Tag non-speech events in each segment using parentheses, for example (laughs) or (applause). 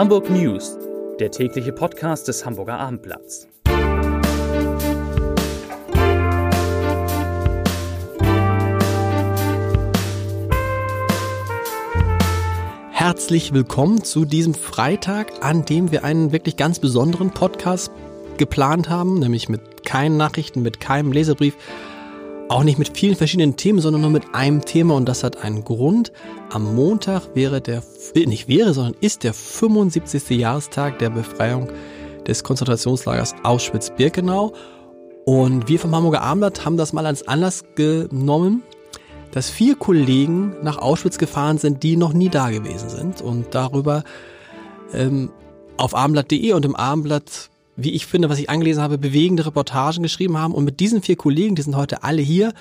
Hamburg News, der tägliche Podcast des Hamburger Abendblatts. Herzlich willkommen zu diesem Freitag, an dem wir einen wirklich ganz besonderen Podcast geplant haben, nämlich mit keinen Nachrichten, mit keinem Leserbrief, auch nicht mit vielen verschiedenen Themen, sondern nur mit einem Thema und das hat einen Grund. Am Montag wäre der, äh, nicht wäre, sondern ist der 75. Jahrestag der Befreiung des Konzentrationslagers Auschwitz-Birkenau. Und wir vom Hamburger Abendblatt haben das mal als Anlass genommen, dass vier Kollegen nach Auschwitz gefahren sind, die noch nie da gewesen sind und darüber ähm, auf abendblatt.de und im Abendblatt wie ich finde, was ich angelesen habe, bewegende Reportagen geschrieben haben. Und mit diesen vier Kollegen, die sind heute alle hier,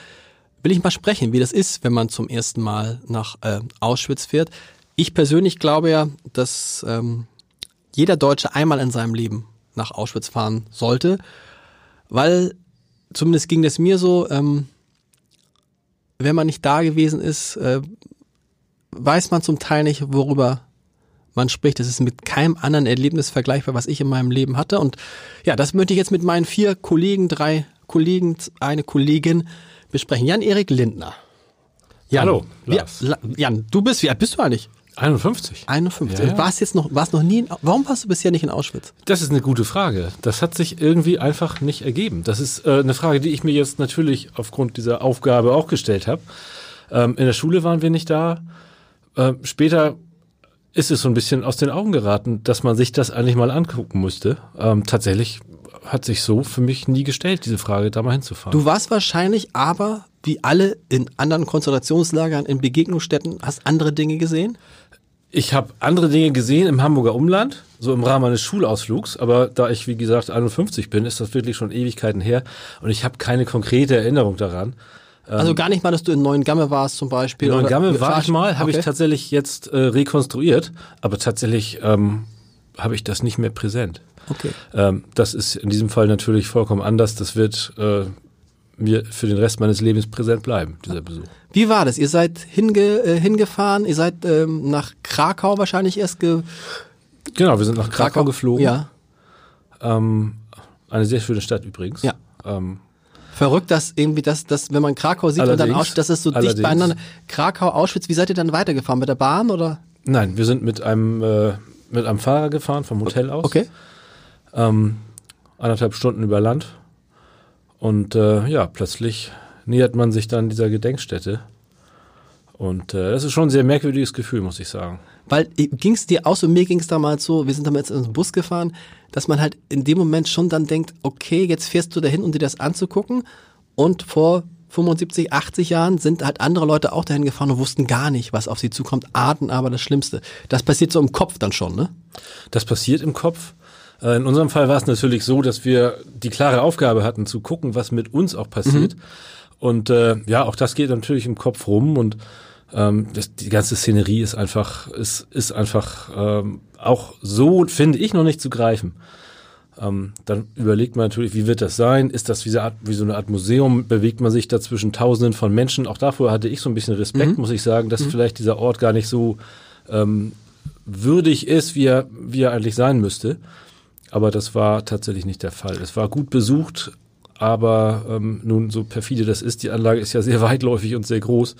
will ich mal sprechen, wie das ist, wenn man zum ersten Mal nach äh, Auschwitz fährt. Ich persönlich glaube ja, dass ähm, jeder Deutsche einmal in seinem Leben nach Auschwitz fahren sollte, weil zumindest ging das mir so, ähm, wenn man nicht da gewesen ist, äh, weiß man zum Teil nicht, worüber man spricht. Das ist mit keinem anderen Erlebnis vergleichbar, was ich in meinem Leben hatte. Und ja, das möchte ich jetzt mit meinen vier Kollegen, drei Kollegen, eine Kollegin besprechen. Jan-Erik Lindner. Jan, Hallo, Lars. Jan, du bist, wie alt bist du eigentlich? 51. 51. Ja. Warst jetzt noch, warst noch nie, in, warum warst du bisher nicht in Auschwitz? Das ist eine gute Frage. Das hat sich irgendwie einfach nicht ergeben. Das ist äh, eine Frage, die ich mir jetzt natürlich aufgrund dieser Aufgabe auch gestellt habe. Ähm, in der Schule waren wir nicht da. Äh, später ist es so ein bisschen aus den Augen geraten, dass man sich das eigentlich mal angucken musste. Ähm, tatsächlich hat sich so für mich nie gestellt, diese Frage, da mal hinzufahren. Du warst wahrscheinlich aber, wie alle in anderen Konzentrationslagern, in Begegnungsstätten, hast andere Dinge gesehen? Ich habe andere Dinge gesehen im Hamburger Umland, so im Rahmen eines Schulausflugs, aber da ich, wie gesagt, 51 bin, ist das wirklich schon Ewigkeiten her und ich habe keine konkrete Erinnerung daran. Also gar nicht mal, dass du in Neuen Gamme warst zum Beispiel. In Neuen Gamme war ich mal, habe okay. ich tatsächlich jetzt äh, rekonstruiert, aber tatsächlich ähm, habe ich das nicht mehr präsent. Okay. Ähm, das ist in diesem Fall natürlich vollkommen anders. Das wird äh, mir für den Rest meines Lebens präsent bleiben, dieser Besuch. Wie war das? Ihr seid hinge, äh, hingefahren, ihr seid ähm, nach Krakau wahrscheinlich erst ge... Genau, wir sind nach Krakau, Krakau geflogen. Ja. Ähm, eine sehr schöne Stadt übrigens. Ja. Ähm, verrückt, dass irgendwie das, das, wenn man Krakau sieht allerdings, und dann Auschwitz, dass es so allerdings. dicht beieinander. Krakau, Auschwitz, wie seid ihr dann weitergefahren? Mit der Bahn oder? Nein, wir sind mit einem, äh, mit einem Fahrer gefahren vom Hotel aus. Okay. Ähm, anderthalb Stunden über Land. Und äh, ja, plötzlich nähert man sich dann dieser Gedenkstätte. Und äh, das ist schon ein sehr merkwürdiges Gefühl, muss ich sagen. Weil äh, ging es dir auch so, mir ging es damals so, wir sind damals in den Bus gefahren, dass man halt in dem Moment schon dann denkt, okay, jetzt fährst du dahin, um dir das anzugucken. Und vor 75, 80 Jahren sind halt andere Leute auch dahin gefahren und wussten gar nicht, was auf sie zukommt, ahnten aber das Schlimmste. Das passiert so im Kopf dann schon, ne? Das passiert im Kopf. Äh, in unserem Fall war es natürlich so, dass wir die klare Aufgabe hatten, zu gucken, was mit uns auch passiert. Mhm. Und äh, ja, auch das geht natürlich im Kopf rum und ähm, das, die ganze Szenerie ist einfach, ist, ist einfach ähm, auch so, finde ich, noch nicht zu greifen. Ähm, dann überlegt man natürlich, wie wird das sein? Ist das wie so, Art, wie so eine Art Museum? Bewegt man sich da zwischen Tausenden von Menschen? Auch davor hatte ich so ein bisschen Respekt, mhm. muss ich sagen, dass mhm. vielleicht dieser Ort gar nicht so ähm, würdig ist, wie er, wie er eigentlich sein müsste. Aber das war tatsächlich nicht der Fall. Es war gut besucht, aber ähm, nun, so perfide das ist, die Anlage ist ja sehr (laughs) weitläufig und sehr groß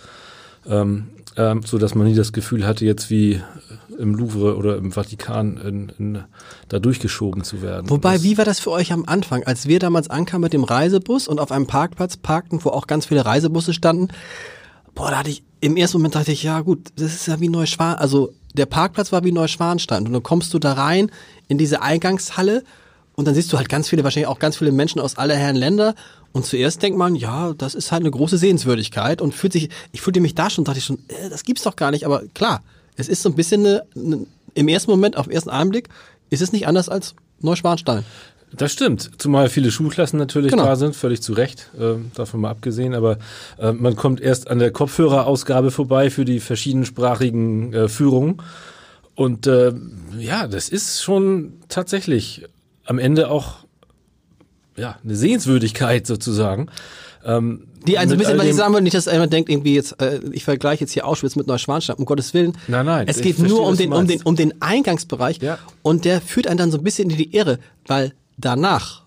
ähm, ähm, so dass man nie das Gefühl hatte, jetzt wie im Louvre oder im Vatikan in, in, da durchgeschoben zu werden. Wobei, wie war das für euch am Anfang, als wir damals ankamen mit dem Reisebus und auf einem Parkplatz parkten, wo auch ganz viele Reisebusse standen? Boah, da hatte ich im ersten Moment dachte ich, ja gut, das ist ja wie Neuschwan, also der Parkplatz war wie Neuschwanstein und dann kommst du da rein in diese Eingangshalle und dann siehst du halt ganz viele, wahrscheinlich auch ganz viele Menschen aus aller Herren Länder und zuerst denkt man, ja, das ist halt eine große Sehenswürdigkeit und fühlt sich, ich fühlte mich da schon, dachte ich schon, äh, das gibt's doch gar nicht, aber klar, es ist so ein bisschen eine, eine im ersten Moment, auf den ersten Einblick, ist es nicht anders als Neuschwanstein. Das stimmt, zumal viele Schulklassen natürlich genau. da sind, völlig zu Recht, äh, davon mal abgesehen, aber äh, man kommt erst an der Kopfhörerausgabe vorbei für die verschiedensprachigen äh, Führungen und äh, ja, das ist schon tatsächlich am Ende auch ja, eine Sehenswürdigkeit sozusagen. Ähm, Die ein so ein bisschen, was ich sagen würde, nicht, dass jemand denkt, irgendwie jetzt, äh, ich vergleiche jetzt hier Auschwitz mit Neuschwanstein, um Gottes Willen. Nein, nein, Es geht verstehe, nur um was du den, um den, um den Eingangsbereich Ja. und der führt einen dann so ein bisschen in die Irre, weil danach,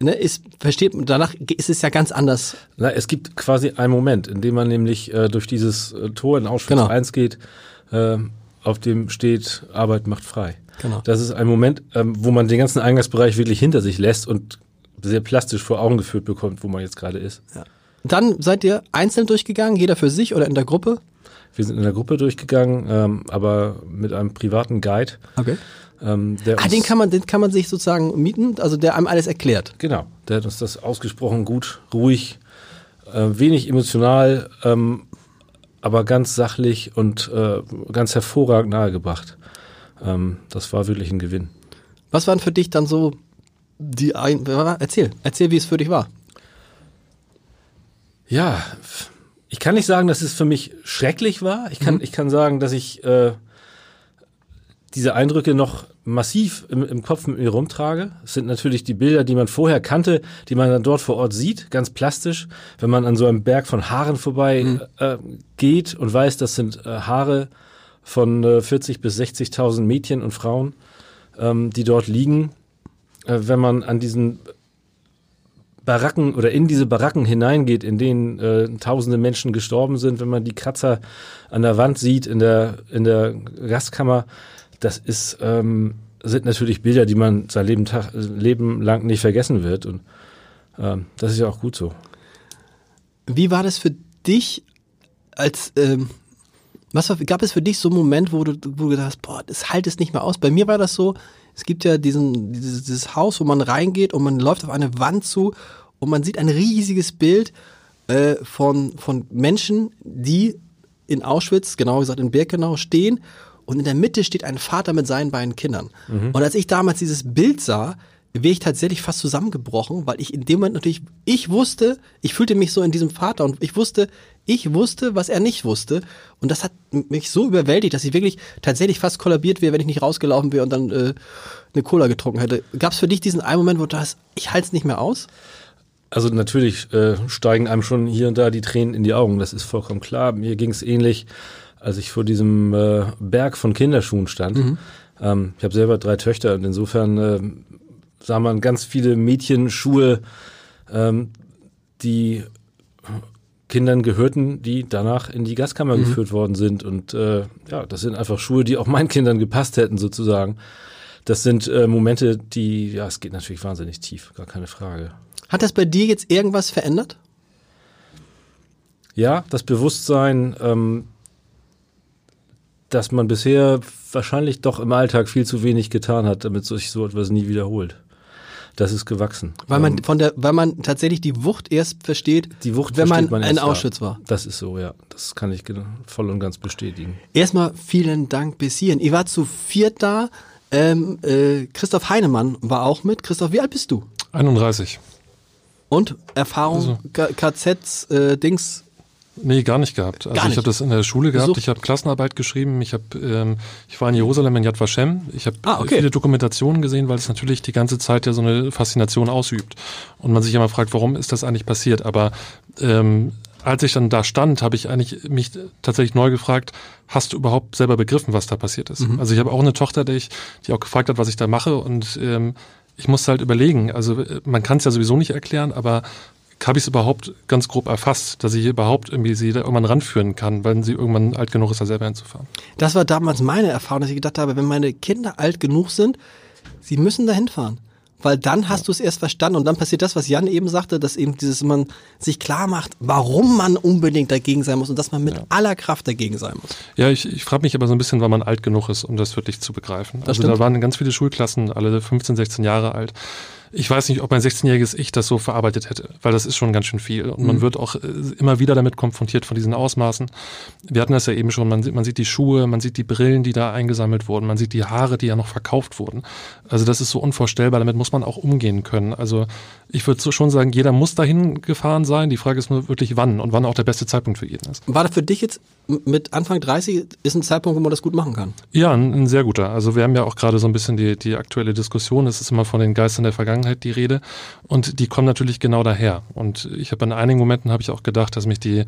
ne, ist, versteht, danach ist es ja ganz anders. Na, es gibt quasi einen Moment, in dem man nämlich äh, durch dieses äh, Tor in Auschwitz Genau. 1 geht, äh, auf dem steht, Arbeit macht frei. Genau. Das ist ein Moment, ähm, wo man den ganzen Eingangsbereich wirklich hinter sich lässt und sehr plastisch vor Augen geführt bekommt, wo man jetzt gerade ist. Dann seid ihr einzeln durchgegangen, jeder für sich oder in der Gruppe? Wir sind in der Gruppe durchgegangen, ähm, aber mit einem privaten Guide. Okay. Ähm, der Ah, den kann man, den kann man sich sozusagen mieten, also der einem alles erklärt. Genau, der hat uns das ausgesprochen gut, ruhig, äh, wenig emotional, ähm, aber ganz sachlich und äh, ganz hervorragend nahegebracht. Ähm, das war wirklich ein Gewinn. Was waren für dich dann so die ein, erzähl, erzähl, wie es für dich war. Ja, ich kann nicht sagen, dass es für mich schrecklich war. Ich kann, ich kann sagen, dass ich äh, diese Eindrücke noch massiv im, im Kopf mit mir rumtrage. Es sind natürlich die Bilder, die man vorher kannte, die man dann dort vor Ort sieht, ganz plastisch. Wenn man an so einem Berg von Haaren vorbei äh, geht und weiß, das sind äh, Haare von äh, 40 bis 60.000 Mädchen und Frauen, ähm, die dort liegen. Äh, wenn man an diesen Baracken oder in diese Baracken hineingeht, in denen äh, tausende Menschen gestorben sind, wenn man die Kratzer an der Wand sieht, in der, in der Gastkammer, das ist, ähm, sind natürlich Bilder, die man sein Leben, Tag, Leben lang nicht vergessen wird. Und ähm, das ist ja auch gut so. Wie war das für dich als, ähm, was war, gab es für dich so einen Moment, wo du, wo du gedacht hast, boah, das halt es nicht mehr aus? Bei mir war das so, es gibt ja diesen, dieses, dieses Haus, wo man reingeht und man läuft auf eine Wand zu und man sieht ein riesiges Bild äh, von, von Menschen, die in Auschwitz, genauer gesagt in Birkenau, stehen und in der Mitte steht ein Vater mit seinen beiden Kindern. Und als ich damals dieses Bild sah, wäre ich tatsächlich fast zusammengebrochen, weil ich in dem Moment natürlich, ich wusste, ich fühlte mich so in diesem Vater und ich wusste, ich wusste, was er nicht wusste. Und das hat mich so überwältigt, dass ich wirklich tatsächlich fast kollabiert wäre, wenn ich nicht rausgelaufen wäre und dann äh, eine Cola getrunken hätte. Gab es für dich diesen einen Moment, wo du hast, ich halte es nicht mehr aus? Also natürlich äh, steigen einem schon hier und da die Tränen in die Augen, das ist vollkommen klar. Mir ging es ähnlich, als ich vor diesem äh, Berg von Kinderschuhen stand. Ähm, ich habe selber drei Töchter und insofern äh, sah man ganz viele Mädchenschuhe, ähm, die Kindern gehörten, die danach in die Gaskammer geführt worden sind. Und äh, ja, das sind einfach Schuhe, die auch meinen Kindern gepasst hätten, sozusagen. Das sind äh, Momente, die, ja, es geht natürlich wahnsinnig tief, gar keine Frage. Hat das bei dir jetzt irgendwas verändert? Ja, das Bewusstsein, ähm, dass man bisher wahrscheinlich doch im Alltag viel zu wenig getan hat, damit sich so etwas nie wiederholt. Das ist gewachsen. Weil man Ähm, von der, weil man tatsächlich die Wucht erst versteht, die Wucht wenn man, versteht man in erst da. Auschwitz war. Das ist so, ja. Das kann ich voll und ganz bestätigen. Erstmal vielen Dank bis hierhin. Ihr wart zu viert da. Ähm, äh, Christoph Heinemann war auch mit. Christoph, wie alt bist du? 31. Und Erfahrung, Also- KZs, äh, Dings. Nee, gar nicht gehabt. Also Gar ich nicht? habe das in der Schule gehabt. Besucht? Ich habe Klassenarbeit geschrieben. Ich habe, ähm, ich war in Jerusalem in Yad Vashem. Ich habe Ah, okay. viele Dokumentationen gesehen, weil es natürlich die ganze Zeit ja so eine Faszination ausübt und man sich immer fragt, warum ist das eigentlich passiert? Aber ähm, als ich dann da stand, habe ich eigentlich mich tatsächlich neu gefragt, hast du überhaupt selber begriffen, was da passiert ist? Mhm. Also ich habe auch eine Tochter, die, ich, die auch gefragt hat, was ich da mache und ähm, ich musste halt überlegen. Also äh, man kann es ja sowieso nicht erklären, aber habe ich es überhaupt ganz grob erfasst, dass ich überhaupt irgendwie sie da irgendwann ranführen kann, wenn sie irgendwann alt genug ist, da selber hinzufahren. Das war damals meine Erfahrung, dass ich gedacht habe, wenn meine Kinder alt genug sind, sie müssen da hinfahren. Weil dann hast du es erst verstanden und dann passiert das, was Jan eben sagte, dass eben dieses, man sich klar macht, warum man unbedingt dagegen sein muss und dass man mit aller Kraft dagegen sein muss. Ja, ich, ich frage mich aber so ein bisschen, wann man alt genug ist, um das wirklich zu begreifen. also stimmt. da waren ganz viele Schulklassen, alle 15, 16 Jahre alt. Ich weiß nicht, ob mein 16-jähriges Ich das so verarbeitet hätte, weil das ist schon ganz schön viel. Und man wird auch äh, immer wieder damit konfrontiert von diesen Ausmaßen. Wir hatten das ja eben schon, man sieht, man sieht die Schuhe, man sieht die Brillen, die da eingesammelt wurden, man sieht die Haare, die ja noch verkauft wurden. Also das ist so unvorstellbar, damit muss man auch umgehen können. Also ich würde schon sagen, jeder muss dahin gefahren sein. Die Frage ist nur wirklich wann und wann auch der beste Zeitpunkt für jeden ist. War das für dich jetzt mit Anfang 30 ist ein Zeitpunkt, wo man das gut machen kann? Ja, ein, ein sehr guter. Also wir haben ja auch gerade so ein bisschen die, die aktuelle Diskussion. Es ist immer von den Geistern der Vergangenheit Vergangenheit die Rede und die kommen natürlich genau daher. Und ich habe in einigen Momenten habe ich auch gedacht, dass mich die,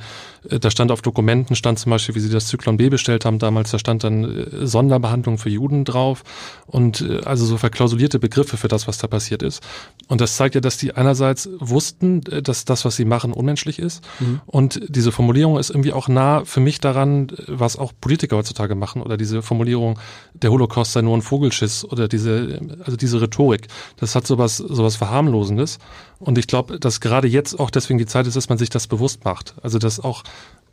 äh, da stand auf Dokumenten, stand zum Beispiel, wie sie das Zyklon B bestellt haben damals, da stand dann äh, Sonderbehandlung für Juden drauf und äh, also so verklausulierte Begriffe für das, was da passiert ist. Und das zeigt ja, dass die einerseits wussten, dass das, was sie machen, unmenschlich ist. Mhm. Und diese Formulierung ist irgendwie auch nah für mich daran, was auch Politiker heutzutage machen oder diese Formulierung, der Holocaust sei nur ein Vogelschiss oder diese, also diese Rhetorik. Das hat sowas, sowas Verharmlosendes. Und ich glaube, dass gerade jetzt auch deswegen die Zeit ist, dass man sich das bewusst macht. Also dass auch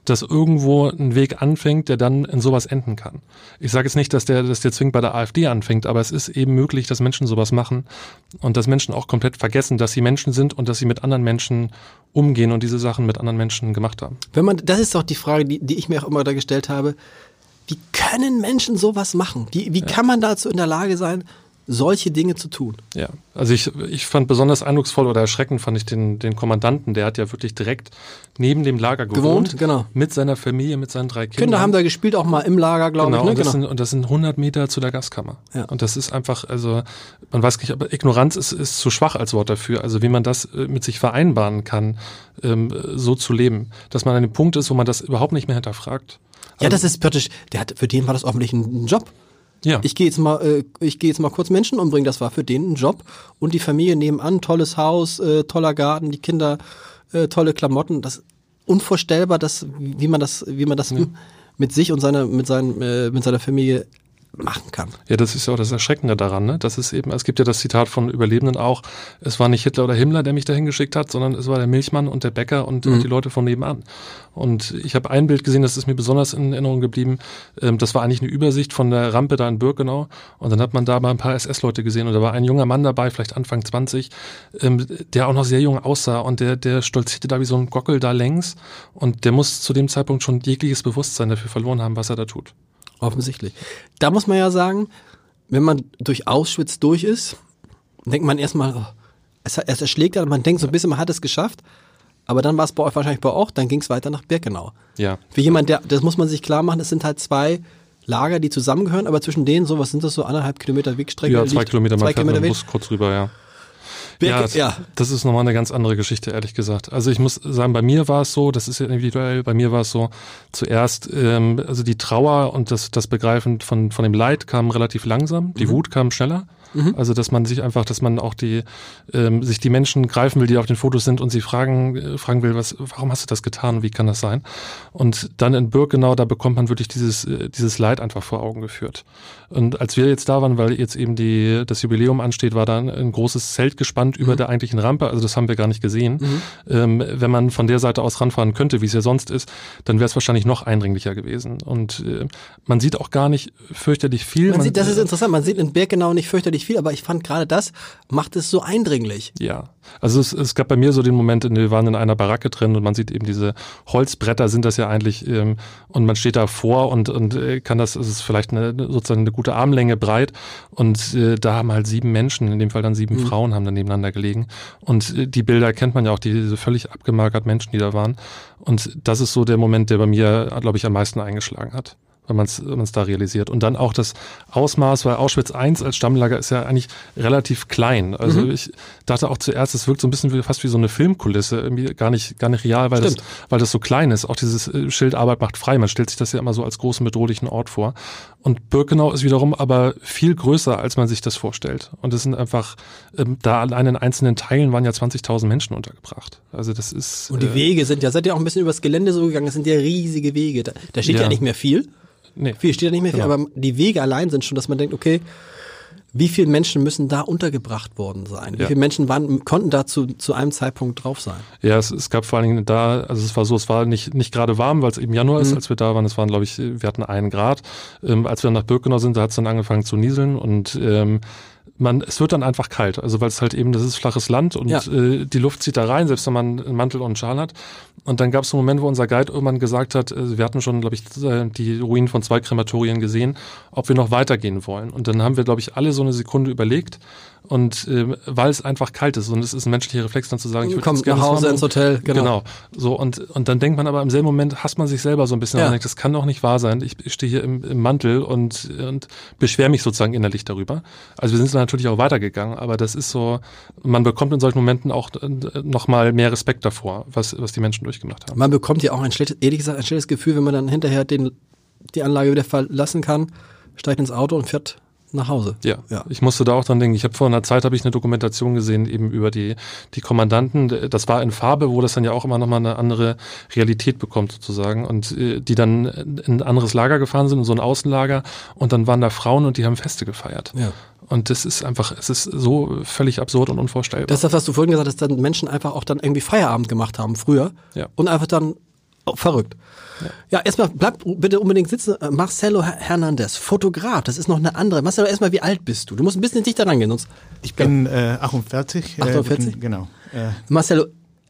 dass irgendwo ein Weg anfängt, der dann in sowas enden kann. Ich sage jetzt nicht, dass der, dass der zwingend bei der AfD anfängt, aber es ist eben möglich, dass Menschen sowas machen und dass Menschen auch komplett vergessen, dass sie Menschen sind und dass sie mit anderen Menschen umgehen und diese Sachen mit anderen Menschen gemacht haben. Wenn man, das ist doch die Frage, die, die ich mir auch immer da gestellt habe. Wie können Menschen sowas machen? Wie, wie ja. kann man dazu in der Lage sein, solche Dinge zu tun. Ja, also ich, ich fand besonders eindrucksvoll oder erschreckend fand ich den, den Kommandanten, der hat ja wirklich direkt neben dem Lager gewohnt, gewohnt genau. mit seiner Familie, mit seinen drei Kindern. Kinder haben da gespielt, auch mal im Lager, glaube genau, ich. Ne? Und, das genau. sind, und das sind 100 Meter zu der Gaskammer. Ja. Und das ist einfach, also man weiß nicht, aber Ignoranz ist, ist zu schwach als Wort dafür. Also wie man das äh, mit sich vereinbaren kann, ähm, so zu leben, dass man an dem Punkt ist, wo man das überhaupt nicht mehr hinterfragt. Also, ja, das ist praktisch, der hat, für den war das offensichtlich ein Job. Ja. Ich gehe jetzt mal, äh, ich gehe jetzt mal kurz Menschen umbringen. Das war für den ein Job und die Familie nebenan, tolles Haus, äh, toller Garten, die Kinder, äh, tolle Klamotten. Das ist unvorstellbar, dass wie man das, wie man das ja. mit sich und seiner mit seinem äh, mit seiner Familie machen kann. Ja, das ist ja auch das Erschreckende daran, ne? Das ist eben, es gibt ja das Zitat von Überlebenden auch, es war nicht Hitler oder Himmler, der mich dahin geschickt hat, sondern es war der Milchmann und der Bäcker und, mhm. die Leute von nebenan. Und ich habe ein Bild gesehen, das ist mir besonders in Erinnerung geblieben. Ähm, das war eigentlich eine Übersicht von der Rampe da in Birkenau. Und dann hat man da mal ein paar SS-Leute gesehen und da war ein junger Mann dabei, vielleicht Anfang 20, ähm, der auch noch sehr jung aussah und der, der stolzierte da wie so ein Gockel da längs. Und der muss zu dem Zeitpunkt schon jegliches Bewusstsein dafür verloren haben, was er da tut. Offensichtlich. Da muss man ja sagen, wenn man durch Auschwitz durch ist, denkt man erstmal, oh, es, es erschlägt man denkt so ein bisschen, man hat es geschafft. Aber dann war es bei euch wahrscheinlich bei auch, dann ging es weiter nach Birkenau. Ja. Für jemand, der, das muss man sich klar machen, es sind halt zwei Lager, die zusammengehören, aber zwischen denen, so was sind das so anderthalb Kilometer Wegstrecke? Ja, zwei liegt, Kilometer, zwei Kilometer Weg. Bus kurz rüber, ja. Ja, ja, das ist nochmal eine ganz andere Geschichte, ehrlich gesagt. Also ich muss sagen, bei mir war es so, das ist ja individuell, bei mir war es so, zuerst, ähm, also die Trauer und das, das Begreifen von, von dem Leid kam relativ langsam, die mhm. Wut kam schneller. Mhm. Also dass man sich einfach, dass man auch die ähm, sich die Menschen greifen will, die auf den Fotos sind und sie fragen äh, fragen will, was, warum hast du das getan? Wie kann das sein? Und dann in Birkenau, da bekommt man wirklich dieses äh, dieses Leid einfach vor Augen geführt. Und als wir jetzt da waren, weil jetzt eben die das Jubiläum ansteht, war da ein, großes Zelt gespannt mhm. über der eigentlichen Rampe. Also das haben wir gar nicht gesehen. Mhm. Ähm, wenn man von der Seite aus ranfahren könnte, wie es ja sonst ist, dann wäre es wahrscheinlich noch eindringlicher gewesen. Und äh, man sieht auch gar nicht fürchterlich viel. Man, man sieht, das ist interessant. Man sieht in Birkenau nicht fürchterlich viel, aber ich fand gerade das macht es so eindringlich. Ja, also es, es gab bei mir so den Moment, wir waren in einer Baracke drin und man sieht eben diese Holzbretter sind das ja eigentlich ähm, und man steht da vor und, und äh, kann das, es ist vielleicht eine, sozusagen eine gute Armlänge breit und äh, da haben halt sieben Menschen, in dem Fall dann sieben mhm. Frauen haben dann nebeneinander gelegen und äh, die Bilder kennt man ja auch, die, diese völlig abgemagert Menschen, die da waren und das ist so der Moment, der bei mir, glaube ich, am meisten eingeschlagen hat wenn man es wenn da realisiert. Und dann auch das Ausmaß, weil Auschwitz I als Stammlager ist ja eigentlich relativ klein. Also mhm. ich dachte auch zuerst, es wirkt so ein bisschen wie, fast wie so eine Filmkulisse, irgendwie gar nicht, gar nicht real, weil das, weil das so klein ist. Auch dieses äh, Schild Arbeit macht frei. Man stellt sich das ja immer so als großen bedrohlichen Ort vor. Und Birkenau ist wiederum aber viel größer, als man sich das vorstellt. Und es sind einfach, ähm, da allein in einzelnen Teilen waren ja 20.000 Menschen untergebracht. Also das ist. Und die äh, Wege sind ja, seid ihr auch ein bisschen übers Gelände so gegangen, das sind ja riesige Wege. Da, da steht ja. ja nicht mehr viel. Nee. Viel steht da nicht mehr viel, genau. aber die Wege allein sind schon, dass man denkt, okay, wie viele Menschen müssen da untergebracht worden sein? Wie ja. viele Menschen waren, konnten da zu, zu einem Zeitpunkt drauf sein? Ja, es, es gab vor allen Dingen da, also es war so, es war nicht, nicht gerade warm, weil es eben Januar ist, mhm. als wir da waren. Es waren, glaube ich, wir hatten einen Grad. Ähm, als wir dann nach Birkenau sind, da hat es dann angefangen zu nieseln und ähm, man, es wird dann einfach kalt, also weil es halt eben, das ist flaches Land und ja. äh, die Luft zieht da rein, selbst wenn man einen Mantel und einen Schal hat. Und dann gab es einen Moment, wo unser Guide irgendwann gesagt hat, äh, wir hatten schon, glaube ich, äh, die Ruinen von zwei Krematorien gesehen, ob wir noch weitergehen wollen. Und dann haben wir, glaube ich, alle so eine Sekunde überlegt Und äh, weil es einfach kalt ist und es ist ein menschlicher Reflex, dann zu sagen, ich würde jetzt gerne nach Hause ins Hotel, genau. Genau. So, und, und dann denkt man aber im selben Moment, hasst man sich selber so ein bisschen Ja. und denkt, das kann doch nicht wahr sein. Ich, stehe hier im, im Mantel und, und beschwere mich sozusagen innerlich darüber. Also wir sind dann natürlich auch weitergegangen, aber das ist so, man bekommt in solchen Momenten auch nochmal mehr Respekt davor, was, was die Menschen durchgemacht haben. Man bekommt ja auch ein schlechtes, ehrlich gesagt, ein schlechtes Gefühl, wenn man dann hinterher den, die Anlage wieder verlassen kann, steigt ins Auto und fährt nach Hause. Ja, Ja. ich musste da auch dran denken. Ich habe vor einer Zeit habe ich eine Dokumentation gesehen eben über die die Kommandanten. Das war in Farbe, wo das dann ja auch immer noch mal eine andere Realität bekommt sozusagen und äh, die dann in ein anderes Lager gefahren sind, in so ein Außenlager und dann waren da Frauen und die haben Feste gefeiert. Ja. Und das ist einfach, es ist so völlig absurd und unvorstellbar. Das ist das, was du vorhin gesagt hast, dass dann Menschen einfach auch dann irgendwie Feierabend gemacht haben früher Ja. und einfach dann oh, verrückt. Ja, erstmal bleib bitte unbedingt sitzen. Äh, Marcelo Her- Hernandez, Fotograf, das ist noch eine andere. Marcelo, erstmal, wie alt bist du? Du musst ein bisschen dichter rangehen, sonst. Ich bin äh, 48. 48? Äh, genau. Äh, Marcelo,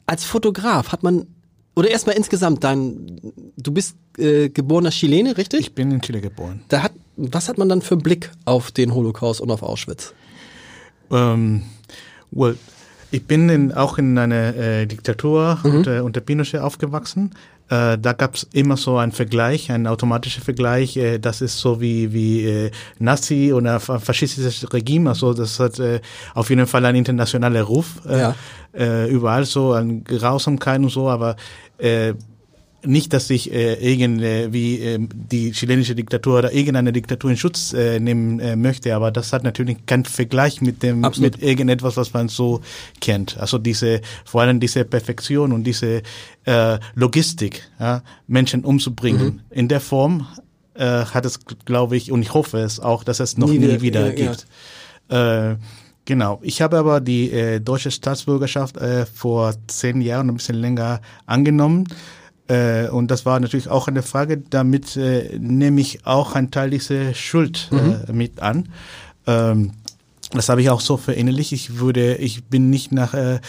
als Fotograf hat man, oder erstmal insgesamt, dein, du bist äh, geborener Chilene, richtig? ich bin in Chile geboren. da hat, was hat man dann für einen Blick auf den Holocaust und auf Auschwitz? Ähm, well, ich bin in, auch in einer äh, Diktatur unter, unter Pinochet aufgewachsen. Äh, da gab es immer so einen Vergleich, einen automatischen Vergleich. Äh, das ist so wie, wie äh, Nazi oder fa- faschistisches Regime. Also das hat äh, auf jeden Fall einen internationalen Ruf. Äh, Ja. äh, überall so an Grausamkeit und so, aber äh, nicht, dass ich äh, irgendwie äh, die chilenische Diktatur oder irgendeine Diktatur in Schutz äh, nehmen äh, möchte, aber das hat natürlich keinen Vergleich mit dem Absolut. mit irgendetwas, was man so kennt. Also diese vor allem diese Perfektion und diese äh, Logistik, ja, Menschen umzubringen Mhm. in der Form äh, hat es, glaube ich, und ich hoffe es auch, dass es noch Nie nie, wieder- ja, ja. gibt. Äh, Genau. Ich habe aber die äh, deutsche Staatsbürgerschaft äh, vor zehn Jahren, ein bisschen länger angenommen. Äh, und das war natürlich auch eine Frage. Damit äh, nehme ich auch einen Teil dieser Schuld äh, mit an. Ähm, das habe ich auch so verinnerlicht. Ich würde, ich bin nicht nach äh,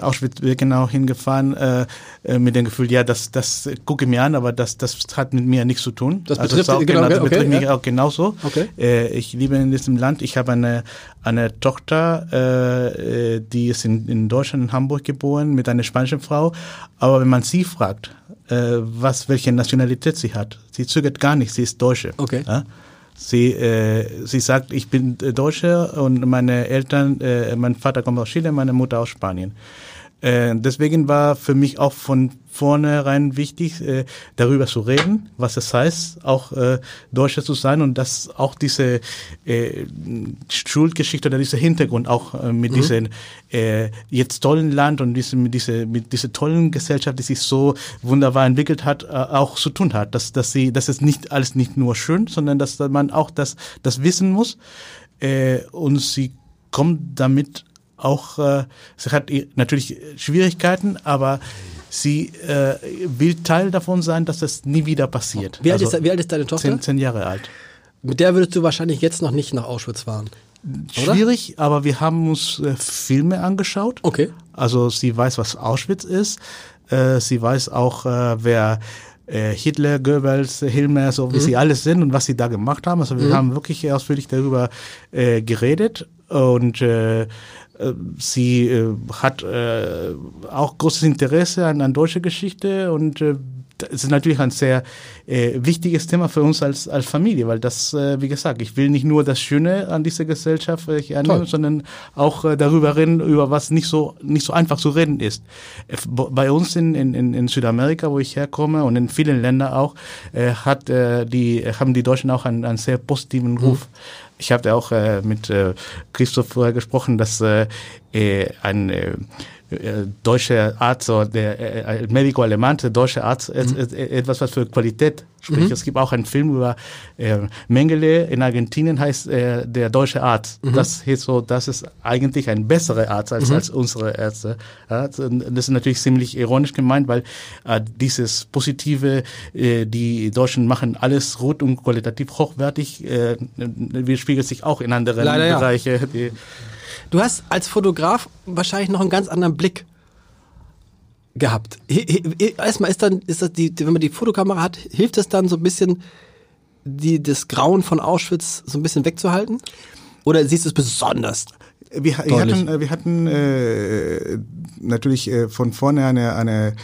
Auschwitz-Birkenau hingefahren äh, äh, mit dem Gefühl, ja, das, das gucke mir an, aber das, das hat mit mir nichts zu tun. Das Also betrifft- ist auch genau, genau, das okay, betrifft mich ja. auch genauso. Okay. Äh, ich lebe in diesem Land. Ich habe eine, eine Tochter, äh, äh, die ist in, in Deutschland, in Hamburg geboren, mit einer spanischen Frau. Aber wenn man sie fragt, äh, was, welche Nationalität sie hat, sie zögert gar nicht, sie ist Deutsche. Okay. Ja? Sie, äh, sie sagt, ich bin äh, Deutsche und meine Eltern, äh, mein Vater kommt aus Chile, meine Mutter aus Spanien. Äh, deswegen war für mich auch von vornherein wichtig, äh, darüber zu reden, was es heißt, auch äh, Deutscher zu sein und dass auch diese äh, Schuldgeschichte oder dieser Hintergrund auch äh, mit diesem äh, jetzt tollen Land und diesem, mit dieser mit dieser tollen Gesellschaft, die sich so wunderbar entwickelt hat, äh, auch zu tun hat, dass dass sie, dass es nicht alles nicht nur schön, sondern dass man auch das das wissen muss äh, und sie kommt damit auch, äh, sie hat natürlich Schwierigkeiten, aber sie äh, will Teil davon sein, dass das nie wieder passiert. Wie alt, Also ist, wie alt ist deine Tochter? zehn, zehn Jahre alt. Mit der würdest du wahrscheinlich jetzt noch nicht nach Auschwitz fahren. Oder? Schwierig, aber wir haben uns äh, Filme angeschaut. Okay. Also sie weiß, was Auschwitz ist. Äh, sie weiß auch, äh, wer äh, Hitler, Goebbels, Himmler, so wie sie alles sind und was sie da gemacht haben. Also wir haben wirklich ausführlich darüber äh, geredet und äh, sie äh, hat äh, auch großes Interesse an, an deutsche Geschichte und äh, es ist natürlich ein sehr äh, wichtiges Thema für uns als, als Familie, weil das, äh, wie gesagt, ich will nicht nur das Schöne an dieser Gesellschaft äh, Toll. sondern auch äh, darüber reden, über was nicht so nicht so einfach zu reden ist. Äh, Bei uns in, in, in Südamerika, wo ich herkomme und in vielen Ländern auch, äh, hat äh, die haben die Deutschen auch einen, einen sehr positiven Ruf. Ich habe auch äh, mit äh, Christoph vorher gesprochen, dass äh, äh, ein äh, äh, deutscher Arzt oder der äh, äh, Medico Alemán, der deutsche Arzt, äh, äh, etwas, was für Qualität spricht. Es gibt auch einen Film über äh, Mengele in Argentinien, heißt äh, der deutsche Arzt. Das ist so, das ist eigentlich ein besserer Arzt als, als unsere Ärzte. Ja, das ist natürlich ziemlich ironisch gemeint, weil äh, dieses Positive, äh, die Deutschen machen alles gut und qualitativ hochwertig, äh, widerspiegelt sich auch in anderen Leider ja. Bereichen. Die, Du hast als Fotograf wahrscheinlich noch einen ganz anderen Blick gehabt. Erstmal ist dann, ist das die, wenn man die Fotokamera hat, hilft es dann so ein bisschen, die, das Grauen von Auschwitz so ein bisschen wegzuhalten? Oder siehst du es besonders? Wir, wir hatten, äh, wir hatten äh, natürlich äh, von vorne eine, eine,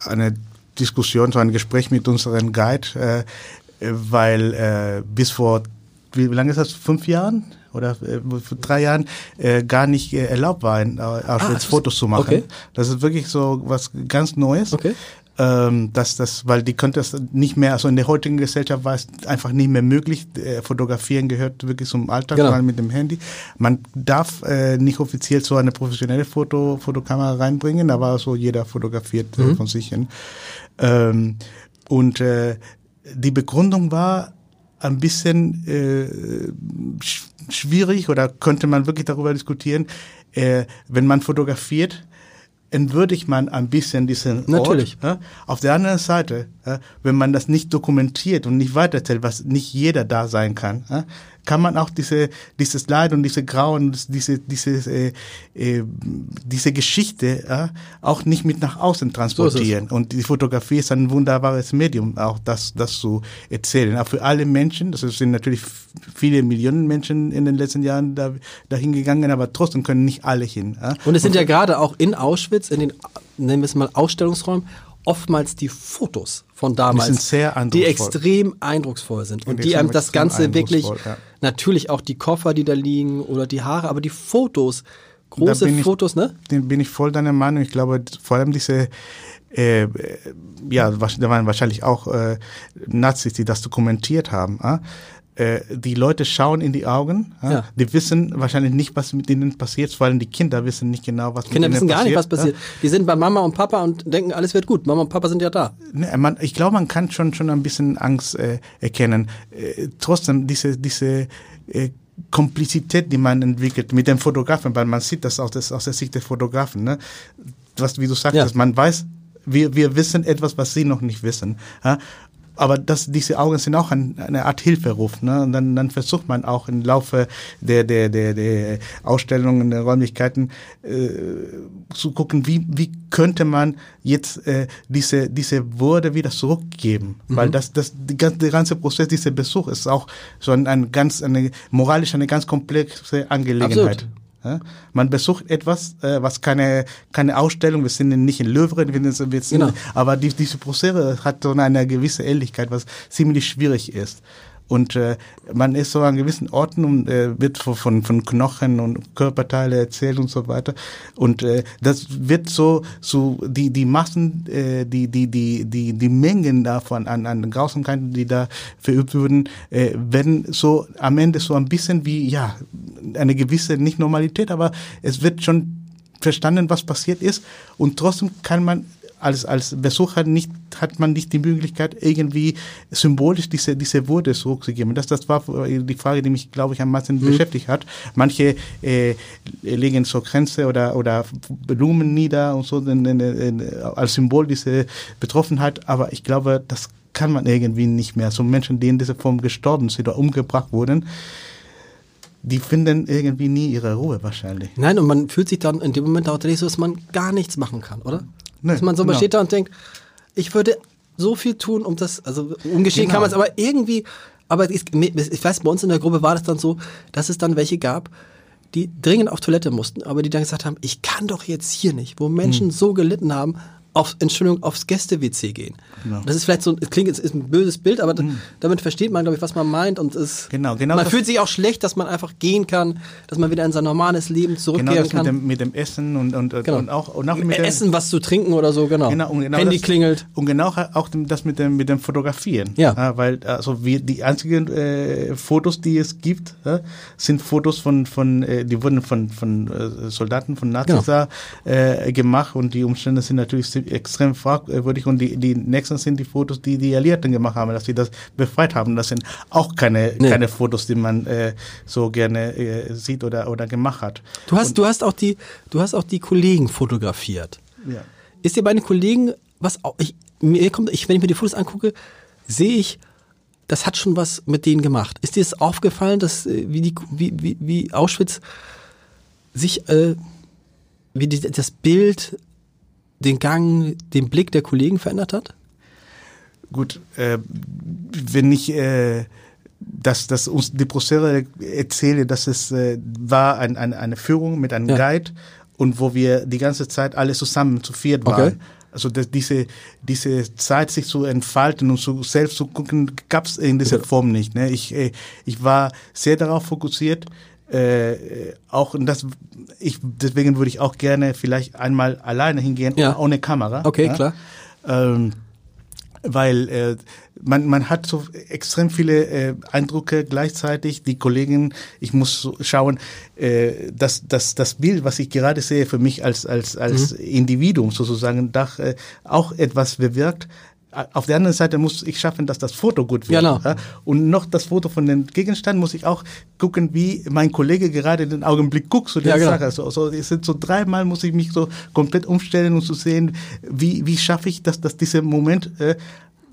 eine Diskussion, so ein Gespräch mit unserem Guide, äh, weil äh, bis vor, wie lange ist das, fünf Jahren? Oder äh, vor drei Jahren äh, gar nicht äh, erlaubt war, in Auschwitz ah, Fotos zu machen. Okay. Das ist wirklich so was ganz Neues. Okay. Ähm, dass das, weil die könnte es nicht mehr, also in der heutigen Gesellschaft war es einfach nicht mehr möglich. Äh, fotografieren gehört wirklich zum Alltag, genau. mit dem Handy. Man darf äh, nicht offiziell so eine professionelle Foto, Fotokamera reinbringen, aber so jeder fotografiert äh, mhm. von sich hin. Ähm, und äh, die Begründung war ein bisschen äh, schwierig oder könnte man wirklich darüber diskutieren, äh, wenn man fotografiert, entwürdigt man ein bisschen diesen Natürlich. Ort. Ja? Auf der anderen Seite, ja, wenn man das nicht dokumentiert und nicht weiterzählt, was nicht jeder da sein kann, ja, kann man auch diese, dieses Leid und diese Grauen, diese, diese, äh, äh, diese Geschichte äh, auch nicht mit nach außen transportieren. So und die Fotografie ist ein wunderbares Medium, auch das, das zu erzählen. Auch für alle Menschen, das sind natürlich viele Millionen Menschen in den letzten Jahren da, dahin gegangen, aber trotzdem können nicht alle hin. Äh? Und es sind ja gerade auch in Auschwitz, in den, nennen wir es mal Ausstellungsräumen, oftmals die Fotos von damals, die, extrem eindrucksvoll sind und die einem das Ganze wirklich, ja. Natürlich auch die Koffer, die da liegen oder die Haare, aber die Fotos, große Fotos, ich, ne? Den bin ich voll deiner Meinung. Ich glaube, vor allem diese äh, ja, da waren wahrscheinlich auch äh, Nazis, die das dokumentiert haben. Äh? Äh, die Leute schauen in die Augen, ja? Ja. die wissen wahrscheinlich nicht, was mit ihnen passiert, vor allem die Kinder wissen nicht genau, was Kinder mit ihnen passiert. Kinder wissen gar nicht, was passiert. Ja? Die sind bei Mama und Papa und denken, alles wird gut. Mama und Papa sind ja da. Ne, man, ich glaube, man kann schon schon ein bisschen Angst äh, erkennen. Äh, trotzdem diese diese äh, Komplizität, die man entwickelt mit dem Fotografen, weil man sieht das aus, das, aus der Sicht des Fotografen. Ne? Was, wie du sagst, man weiß, wir, wir wissen etwas, was sie noch nicht wissen. Ja? Aber das, diese Augen sind auch ein, eine Art Hilferuf. Ne? Und dann, dann versucht man auch im Laufe der, der, der, der Ausstellungen, der Räumlichkeiten äh, zu gucken, wie, wie könnte man jetzt äh, diese, diese Würde wieder zurückgeben. Mhm. Weil das, das, die, der ganze Prozess, dieser Besuch ist auch so ein, ein ganz, eine moralisch eine ganz komplexe Angelegenheit. Absolut. Ja? Man besucht etwas, äh, was keine, keine Ausstellung, wir sind nicht in Louvre, wir sind, wir sind, genau. aber die, diese Prozesse hat so eine gewisse Ähnlichkeit, was ziemlich schwierig ist. Und äh, man ist so an gewissen Orten und äh, wird von, von Knochen und Körperteile erzählt und so weiter. Und äh, das wird so, so die, die Massen, äh, die, die, die, die, die Mengen davon an, an Grausamkeiten, die da verübt wurden, äh, werden so am Ende so ein bisschen wie, ja, eine gewisse, nicht Normalität, aber es wird schon verstanden, was passiert ist. Und trotzdem kann man als, als Besucher nicht, hat man nicht die Möglichkeit, irgendwie symbolisch diese, diese Würde zurückzugeben. Das, das war die Frage, die mich, glaube ich, am meisten mhm. beschäftigt hat. Manche äh, legen so Grenze oder, oder Blumen nieder und so in, in, in, als Symbol diese Betroffenheit, aber ich glaube, das kann man irgendwie nicht mehr. So Menschen, die in dieser Form gestorben sind oder umgebracht wurden, die finden irgendwie nie ihre Ruhe wahrscheinlich. Nein, und man fühlt sich dann in dem Moment auch so, dass man gar nichts machen kann, oder? Nee, dass man so genau. steht da und denkt, ich würde so viel tun, um das, also ungeschehen genau. kann man es, aber irgendwie, aber ich, ich weiß, bei uns in der Gruppe war das dann so, dass es dann welche gab, die dringend auf Toilette mussten, aber die dann gesagt haben, ich kann doch jetzt hier nicht, wo Menschen hm. so gelitten haben, auf, Entschuldigung, aufs Gäste-WC gehen. Genau. Das ist vielleicht so, es klingt, es ist ein böses Bild, aber mhm. damit versteht man, glaube ich, was man meint und es, genau, genau man fühlt sich auch schlecht, dass man einfach gehen kann, dass man wieder in sein normales Leben zurückkehren genau das kann. Mit dem, mit dem Essen und, und, genau. und auch, und auch mit Essen, was zu trinken oder so, genau. genau, und genau Handy das, klingelt. Und genau auch das mit dem, mit dem Fotografieren. Ja. ja weil, also wir, die einzigen äh, Fotos, die es gibt, ja, sind Fotos von, von äh, die wurden von, von äh, Soldaten, von Nazis genau. äh, gemacht und die Umstände sind natürlich extrem fragwürdig fragwürdig und die, die nächsten sind die Fotos, die die Alliierten gemacht haben, dass sie das befreit haben. Das sind auch keine, nee. keine Fotos, die man äh, so gerne äh, sieht oder, oder gemacht hat. Du hast, und, du hast auch die, du hast auch die Kollegen fotografiert. Ja. Ist dir bei den Kollegen, was auch, ich, mir kommt, ich, wenn ich mir die Fotos angucke, sehe ich, das hat schon was mit denen gemacht. Ist dir es aufgefallen, dass äh, wie die wie, wie, wie Auschwitz sich äh, wie die, das Bild den Gang, den Blick der Kollegen verändert hat? Gut, äh, wenn ich äh, dass, dass uns die Professoren erzählen, dass es äh, war ein, ein, eine Führung mit einem Ja. Guide und wo wir die ganze Zeit alle zusammen zu viert Okay. waren. Also dass diese, diese Zeit, sich zu entfalten und zu, selbst zu gucken, gab es in dieser Form nicht. Ne? Ich, äh, ich war sehr darauf fokussiert, äh, äh, auch und das, ich, deswegen würde ich auch gerne vielleicht einmal alleine hingehen, Ja. ohne Kamera. Okay, ja? klar. Ähm, weil äh, man, man hat so extrem viele äh, Eindrücke gleichzeitig. Die Kollegen, ich muss so schauen, äh, dass dass das Bild, was ich gerade sehe, für mich als als als Individuum sozusagen, doch, äh, auch etwas bewirkt. Auf der anderen Seite muss ich schaffen, dass das Foto gut wird. Genau. Ja? Und noch das Foto von dem Gegenstand muss ich auch gucken, wie mein Kollege gerade den Augenblick guckt zu der Ja, genau. Sache. Also, also es sind so dreimal muss ich mich so komplett umstellen, um zu sehen, wie, wie schaffe ich, dass, dass dieser Moment, äh,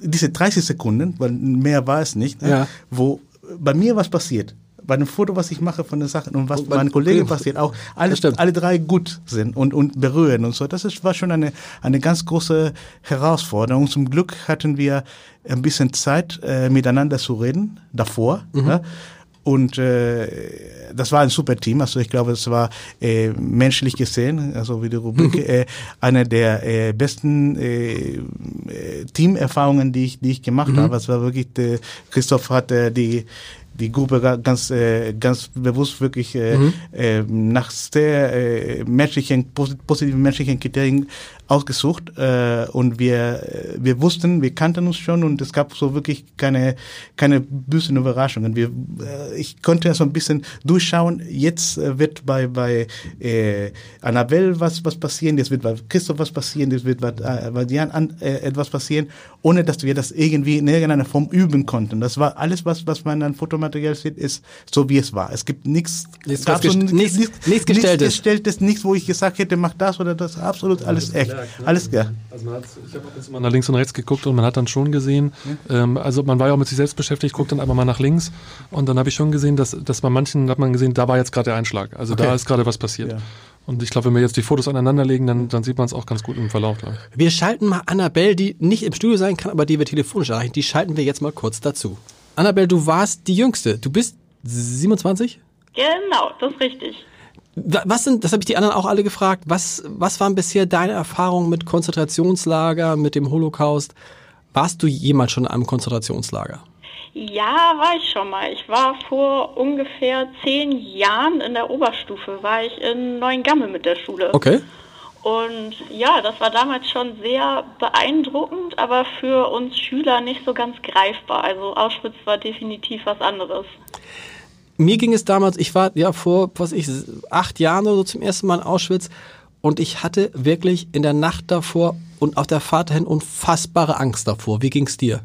diese 30 Sekunden, weil mehr war es nicht, ne, Ja. wo bei mir was passiert. Bei dem Foto, was ich mache von den Sachen und was Und meinen Kollegen passiert, auch alle, alle drei gut sind und, und berühren und so. Das ist, war schon eine, eine ganz große Herausforderung. Zum Glück hatten wir ein bisschen Zeit, äh, miteinander zu reden, davor. Mhm. Ja? Und äh, das war ein super Team. Also ich glaube, es war äh, menschlich gesehen, also wie die Rubrik, (laughs) äh, eine der äh, besten äh, äh, Teamerfahrungen, die ich, die ich gemacht Mhm. habe. Es war wirklich, äh, Christoph hat äh, die die Gruppe ga- ganz äh, ganz bewusst wirklich äh, Mhm. äh, nach sehr äh, menschlichen posi- positiven menschlichen Kriterien ausgesucht äh, und wir äh, wir wussten wir kannten uns schon und es gab so wirklich keine keine bösen Überraschungen wir äh, ich konnte so ein bisschen durchschauen jetzt äh, wird bei bei äh, Annabelle was was passieren jetzt wird bei Christoph was passieren jetzt wird bei, äh, bei Jan an, äh, etwas passieren ohne dass wir das irgendwie in irgendeiner Form üben konnten das war alles was was man an Fotomaterial sieht ist so wie es war es gibt nichts Nichts gab so gest- nichts- nichts Gestelltes. nichts gestelltes nichts wo ich gesagt hätte mach das oder das absolut alles echt alles ja Also man hat, ich habe auch jetzt mal nach links und rechts geguckt und man hat dann schon gesehen, ähm, also man war ja auch mit sich selbst beschäftigt, guckt dann einfach mal nach links und dann habe ich schon gesehen, dass, dass bei manchen hat man gesehen, da war jetzt gerade der Einschlag. Also da Okay. ist gerade was passiert. Ja. Und ich glaube, wenn wir jetzt die Fotos aneinanderlegen, dann, dann sieht man es auch ganz gut im Verlauf. glaub ich. Wir schalten mal Annabelle, die nicht im Studio sein kann, aber die wir telefonisch erreichen, die schalten wir jetzt mal kurz dazu. Annabelle, du warst die Jüngste. Du bist 27? Genau, das ist richtig. Wa- Was sind, das habe ich die anderen auch alle gefragt, was, was waren bisher deine Erfahrungen mit Konzentrationslager, mit dem Holocaust? Warst du jemals schon in einem Konzentrationslager? Ja, war ich schon mal. Ich war vor ungefähr zehn Jahren in der Oberstufe, war ich in Neuengamme mit der Schule. Okay. Und ja, das war damals schon sehr beeindruckend, aber für uns Schüler nicht so ganz greifbar. Also Auschwitz war definitiv was anderes. Mir ging es damals, ich war ja vor, was ich, acht Jahren oder so zum ersten Mal in Auschwitz und ich hatte wirklich in der Nacht davor und auf der Fahrt dahin unfassbare Angst davor. Wie ging's dir?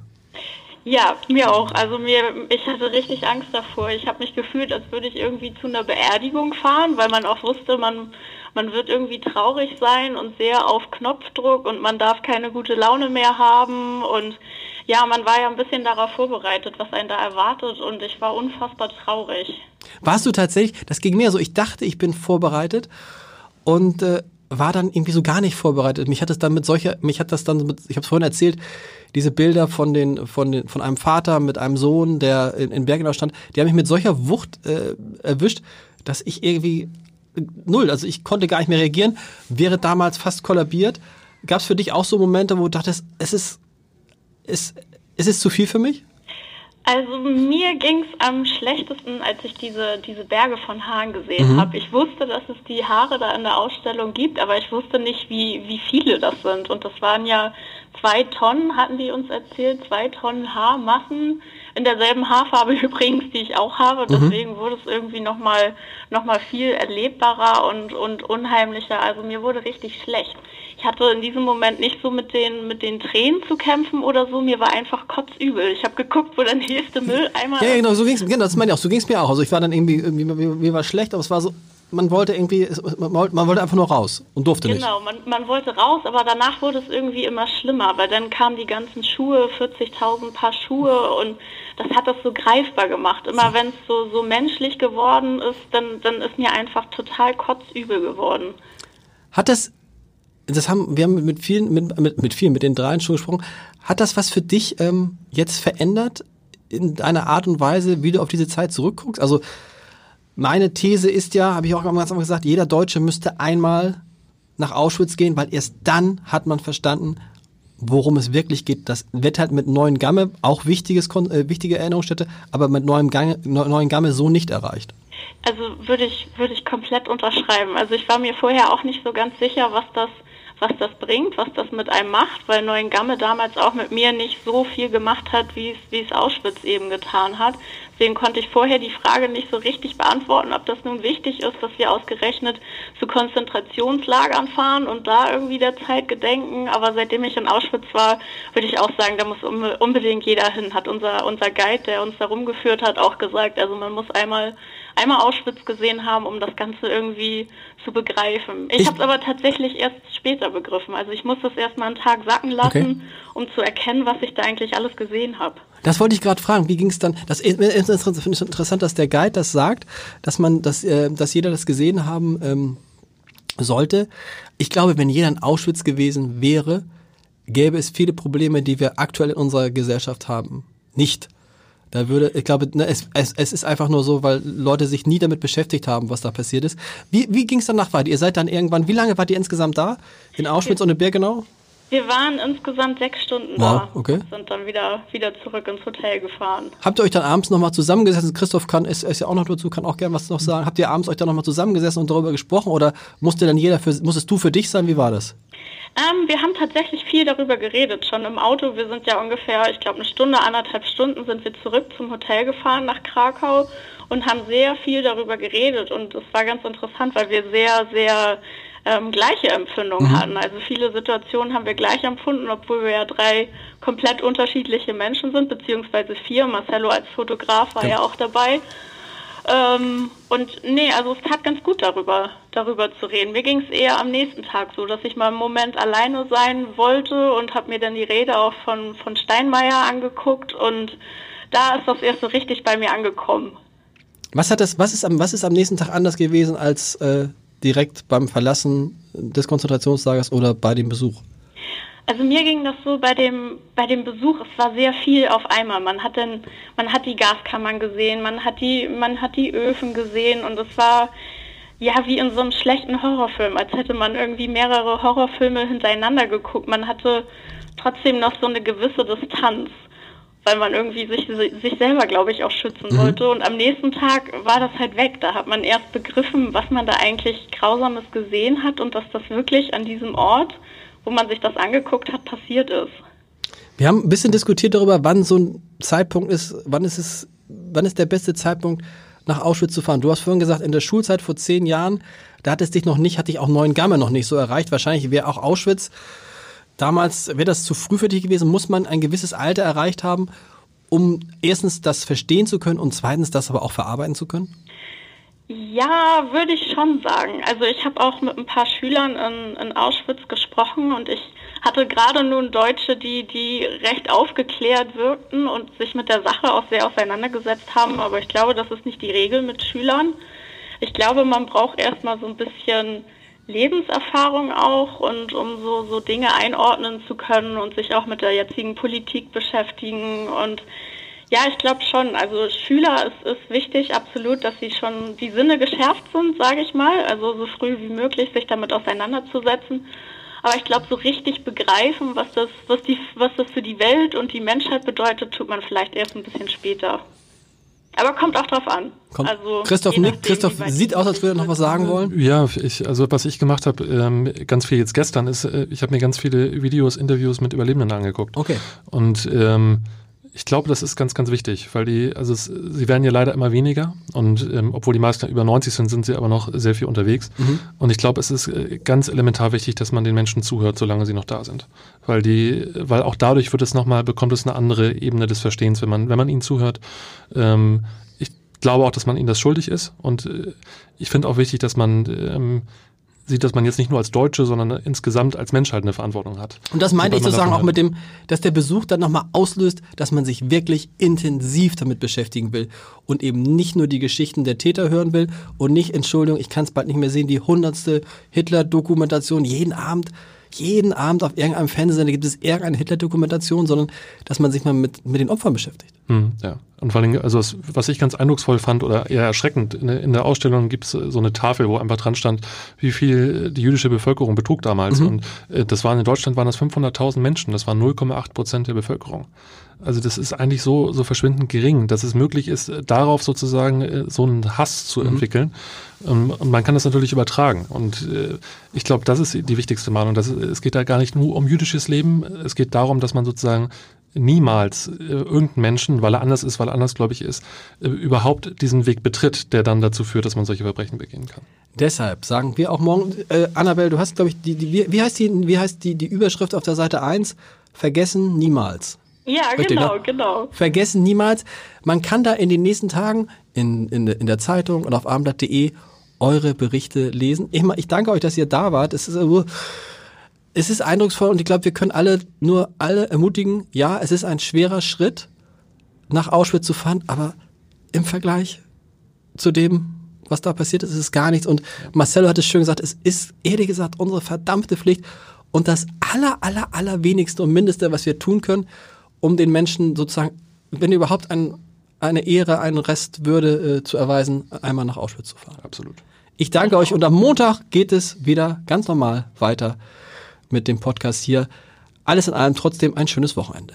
Ja, mir auch. Also mir, ich hatte richtig Angst davor. Ich habe mich gefühlt, als würde ich irgendwie zu einer Beerdigung fahren, weil man auch wusste, man, man wird irgendwie traurig sein und sehr auf Knopfdruck und man darf keine gute Laune mehr haben und ja, man war ja ein bisschen darauf vorbereitet, was einen da erwartet und ich war unfassbar traurig. Warst du tatsächlich, das ging mir so, ich dachte, ich bin vorbereitet und äh, war dann irgendwie so gar nicht vorbereitet. Mich hat es dann mit solcher, mich hat das dann, mit, ich habe es vorhin erzählt, diese Bilder von den, von den, von einem Vater mit einem Sohn, der in, in Bergenau stand, die haben mich mit solcher Wucht äh, erwischt, dass ich irgendwie null, also ich konnte gar nicht mehr reagieren, wäre damals fast kollabiert. Gab es für dich auch so Momente, wo du dachtest, es ist, es, es ist zu viel für mich? Also mir ging's am schlechtesten, als ich diese, diese Berge von Haaren gesehen habe. Ich wusste, dass es die Haare da in der Ausstellung gibt, aber ich wusste nicht, wie, wie viele das sind. Und das waren ja zwei Tonnen, hatten die uns erzählt, zwei Tonnen Haarmassen in derselben Haarfarbe (laughs) übrigens, die ich auch habe. Deswegen wurde es irgendwie nochmal noch mal viel erlebbarer und, und unheimlicher. Also mir wurde richtig schlecht. Ich hatte in diesem Moment nicht so mit den, mit den Tränen zu kämpfen oder so. Mir war einfach kotzübel. Ich habe geguckt, wo der nächste Mülleimer (laughs) Ja, ja, genau, so ging's, genau, das meine ich auch, so ging's mir auch. Also ich war dann irgendwie, irgendwie mir, war schlecht, aber es war so, man wollte irgendwie, es- man wollte, einfach nur raus und durfte nicht. Genau, man, man wollte raus, aber danach wurde es irgendwie immer schlimmer, weil dann kamen die ganzen Schuhe, 40.000 Paar Schuhe und das hat das so greifbar gemacht. Immer wenn es so, so menschlich geworden ist, dann, dann ist mir einfach total kotzübel geworden. Hat das, das haben, wir haben mit vielen, mit, mit, mit vielen, mit den dreien schon gesprochen, hat das was für dich ähm, jetzt verändert in einer Art und Weise, wie du auf diese Zeit zurückguckst? Also meine These ist ja, habe ich auch ganz einfach gesagt, jeder Deutsche müsste einmal nach Auschwitz gehen, weil erst dann hat man verstanden, worum es wirklich geht. Das wird halt mit Neuen Gamme, auch wichtiges, äh, wichtige Erinnerungsstätte, aber mit Neuem Gang, Neuen Gamme so nicht erreicht. Also würde ich, würde ich komplett unterschreiben. Also ich war mir vorher auch nicht so ganz sicher, was das was das bringt, was das mit einem macht, weil Neuengamme damals auch mit mir nicht so viel gemacht hat, wie es, wie es Auschwitz eben getan hat. Deswegen konnte ich vorher die Frage nicht so richtig beantworten, ob das nun wichtig ist, dass wir ausgerechnet zu Konzentrationslagern fahren und da irgendwie der Zeit gedenken. Aber seitdem ich in Auschwitz war, würde ich auch sagen, da muss unbedingt jeder hin, hat unser, unser Guide, der uns da rumgeführt hat, auch gesagt. Also man muss einmal einmal Auschwitz gesehen haben, um das Ganze irgendwie zu begreifen. Ich, ich habe es aber tatsächlich erst später begriffen. Also ich muss das erstmal einen Tag sacken lassen, okay. um zu erkennen, was ich da eigentlich alles gesehen habe. Das wollte ich gerade fragen. Wie ging es dann? Das ist, finde ich interessant, dass der Guide das sagt, dass man, dass, äh, dass jeder das gesehen haben ähm, sollte. Ich glaube, wenn jeder in Auschwitz gewesen wäre, gäbe es viele Probleme, die wir aktuell in unserer Gesellschaft haben. Nicht. Da würde, ich glaube, ne, es, es, es ist einfach nur so, weil Leute sich nie damit beschäftigt haben, was da passiert ist. Wie, wie ging es danach weiter? Ihr seid dann irgendwann, wie lange wart ihr insgesamt da? In Auschwitz und in Birkenau? Wir waren insgesamt sechs Stunden wow, da okay. und sind dann wieder, wieder zurück ins Hotel gefahren. Habt ihr euch dann abends nochmal zusammengesessen? Christoph kann, ist, ist ja auch noch dazu, kann auch gerne was noch sagen. Habt ihr abends euch dann nochmal zusammengesessen und darüber gesprochen oder musste dann jeder für, musstest du für dich sein? Wie war das? Ähm, wir haben tatsächlich viel darüber geredet, schon im Auto. Wir sind ja ungefähr, ich glaube, eine Stunde, anderthalb Stunden sind wir zurück zum Hotel gefahren nach Krakau und haben sehr viel darüber geredet. Und es war ganz interessant, weil wir sehr, sehr ähm, gleiche Empfindungen mhm. hatten. Also viele Situationen haben wir gleich empfunden, obwohl wir ja drei komplett unterschiedliche Menschen sind, beziehungsweise vier. Marcello als Fotograf war ja, ja auch dabei. Ähm, und nee, also es tat ganz gut darüber, darüber zu reden. Mir ging es eher am nächsten Tag so, dass ich mal einen Moment alleine sein wollte und habe mir dann die Rede auch von, von Steinmeier angeguckt und da ist das erst so richtig bei mir angekommen. Was hat das, was ist am, was ist am nächsten Tag anders gewesen als äh, direkt beim Verlassen des Konzentrationslagers oder bei dem Besuch? Also mir ging das so bei dem bei dem Besuch, es war sehr viel auf einmal. Man hat dann, man hat die Gaskammern gesehen, man hat die man hat die Öfen gesehen und es war ja wie in so einem schlechten Horrorfilm, als hätte man irgendwie mehrere Horrorfilme hintereinander geguckt. Man hatte trotzdem noch so eine gewisse Distanz, weil man irgendwie sich sich selber, glaube ich, auch schützen mhm. wollte. Und am nächsten Tag war das halt weg. Da hat man erst begriffen, was man da eigentlich Grausames gesehen hat und dass das wirklich an diesem Ort wo man sich das angeguckt hat, passiert ist. Wir haben ein bisschen diskutiert darüber, wann so ein Zeitpunkt ist, wann ist es, wann ist der beste Zeitpunkt, nach Auschwitz zu fahren. Du hast vorhin gesagt, in der Schulzeit vor zehn Jahren, da hat es dich noch nicht, hatte ich auch neuen Gamme noch nicht so erreicht. Wahrscheinlich wäre auch Auschwitz damals, wäre das zu früh für dich gewesen, muss man ein gewisses Alter erreicht haben, um erstens das verstehen zu können und zweitens das aber auch verarbeiten zu können? Ja, würde ich schon sagen. Also ich habe auch mit ein paar Schülern in, in, Auschwitz gesprochen und ich hatte gerade nun Deutsche, die, die recht aufgeklärt wirkten und sich mit der Sache auch sehr auseinandergesetzt haben. Aber ich glaube, das ist nicht die Regel mit Schülern. Ich glaube, man braucht erstmal so ein bisschen Lebenserfahrung auch und um so, so Dinge einordnen zu können und sich auch mit der jetzigen Politik beschäftigen und ja, ich glaube schon. Also Schüler ist, ist wichtig, absolut, dass sie schon die Sinne geschärft sind, sage ich mal. Also so früh wie möglich sich damit auseinanderzusetzen. Aber ich glaube, so richtig begreifen, was das, was, die, was das für die Welt und die Menschheit bedeutet, tut man vielleicht erst ein bisschen später. Aber kommt auch drauf an. Kommt. Also, Christoph nickt. Christoph sieht aus, als würde er noch was sagen wollen. Ja, ich, also was ich gemacht habe, ähm, ganz viel jetzt gestern, ist, äh, ich habe mir ganz viele Videos, Interviews mit Überlebenden angeguckt. Okay. Und ähm, ich glaube, das ist ganz, ganz wichtig, weil die, also es, sie werden ja leider immer weniger und ähm, obwohl die meisten über 90 sind, sind sie aber noch sehr viel unterwegs. Mhm. Und ich glaube, es ist äh, ganz elementar wichtig, dass man den Menschen zuhört, solange sie noch da sind. Weil die, weil auch dadurch wird es nochmal, bekommt es eine andere Ebene des Verstehens, wenn man, wenn man ihnen zuhört. Ähm, ich glaube auch, dass man ihnen das schuldig ist und äh, ich finde auch wichtig, dass man ähm, sieht, dass man jetzt nicht nur als Deutsche, sondern insgesamt als Mensch halt eine Verantwortung hat. Und das meinte ich sozusagen auch mit dem, dass der Besuch dann nochmal auslöst, dass man sich wirklich intensiv damit beschäftigen will und eben nicht nur die Geschichten der Täter hören will und nicht, Entschuldigung, ich kann es bald nicht mehr sehen, die hundertste Hitler-Dokumentation jeden Abend. Jeden Abend auf irgendeinem Fernsehsender gibt es irgendeine Hitler-Dokumentation, sondern dass man sich mal mit, mit den Opfern beschäftigt. Hm, ja. Und vor allem, also was, was ich ganz eindrucksvoll fand oder eher erschreckend, in, in der Ausstellung gibt es so eine Tafel, wo einfach dran stand, wie viel die jüdische Bevölkerung betrug damals. Mhm. Und äh, das waren in Deutschland waren das 500.000 Menschen, das waren 0,8 Prozent der Bevölkerung. Also das ist eigentlich so, so verschwindend gering, dass es möglich ist, darauf sozusagen äh, so einen Hass zu mhm. entwickeln. Ähm, und man kann das natürlich übertragen. Und äh, ich glaube, das ist die wichtigste Meinung. Dass es geht da gar nicht nur um jüdisches Leben. Es geht darum, dass man sozusagen niemals äh, irgendeinen Menschen, weil er anders ist, weil er anders gläubig ist, äh, überhaupt diesen Weg betritt, der dann dazu führt, dass man solche Verbrechen begehen kann. Deshalb sagen wir auch morgen, äh, Annabelle, du hast, glaube ich, die, die, wie, wie heißt, die, wie heißt die, die Überschrift auf der Seite 1? Vergessen niemals. Ja, genau, ne? genau. Vergessen niemals. Man kann da in den nächsten Tagen in, in, in der Zeitung und auf abendblatt.de eure Berichte lesen. Ich, ich danke euch, dass ihr da wart. Es ist, es ist eindrucksvoll und ich glaube, wir können alle nur alle ermutigen, ja, es ist ein schwerer Schritt, nach Auschwitz zu fahren, aber im Vergleich zu dem, was da passiert ist, ist es gar nichts. Und Marcelo hat es schön gesagt, es ist ehrlich gesagt unsere verdammte Pflicht und das aller, aller, aller wenigste und mindeste, was wir tun können, um den Menschen sozusagen, wenn überhaupt ein, eine Ehre, einen Rest Würde äh, zu erweisen, einmal nach Auschwitz zu fahren. Absolut. Ich danke euch und am Montag geht es wieder ganz normal weiter mit dem Podcast hier. Alles in allem trotzdem ein schönes Wochenende.